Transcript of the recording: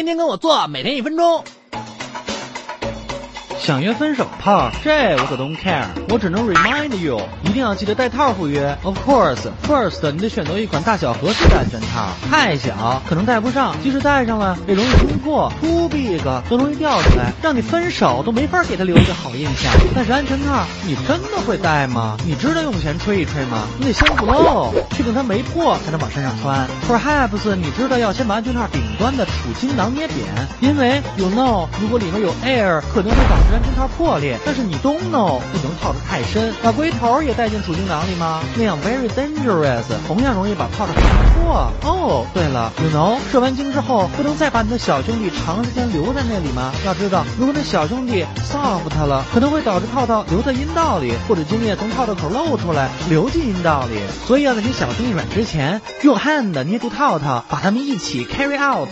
天天跟我做，每天一分钟。想约分手炮，这我可 don't care，我只能 remind you，一定要记得带套赴约。Of course，first 你得选择一款大小合适的安全套，太小可能戴不上，即使戴上了也容易冲破，too big 都容易掉出来，让你分手都没法给他留一个好印象。但是安全套你真的会戴吗？你知道用前吹一吹吗？你得先不漏，确定它没破才能往身上穿。Perhaps 你知道要先把安全套顶端的储精囊捏扁，因为 you know 如果里面有 air 可能会导致安全套破裂。但是你 don't know 不能套得太深，把龟头也带进储精囊里吗？那样 very dangerous，同样容易把套套划破。哦，对了，you know 射完精之后不能再把你的小兄弟长时间留在那里吗？要知道，如果那小兄弟 soft 了，可能会导致套套留在阴道里，或者精液从套套口漏出来流进阴道里。所以要在你小兄弟软之前，用 hand 捏住套套，把它们一起 carry out。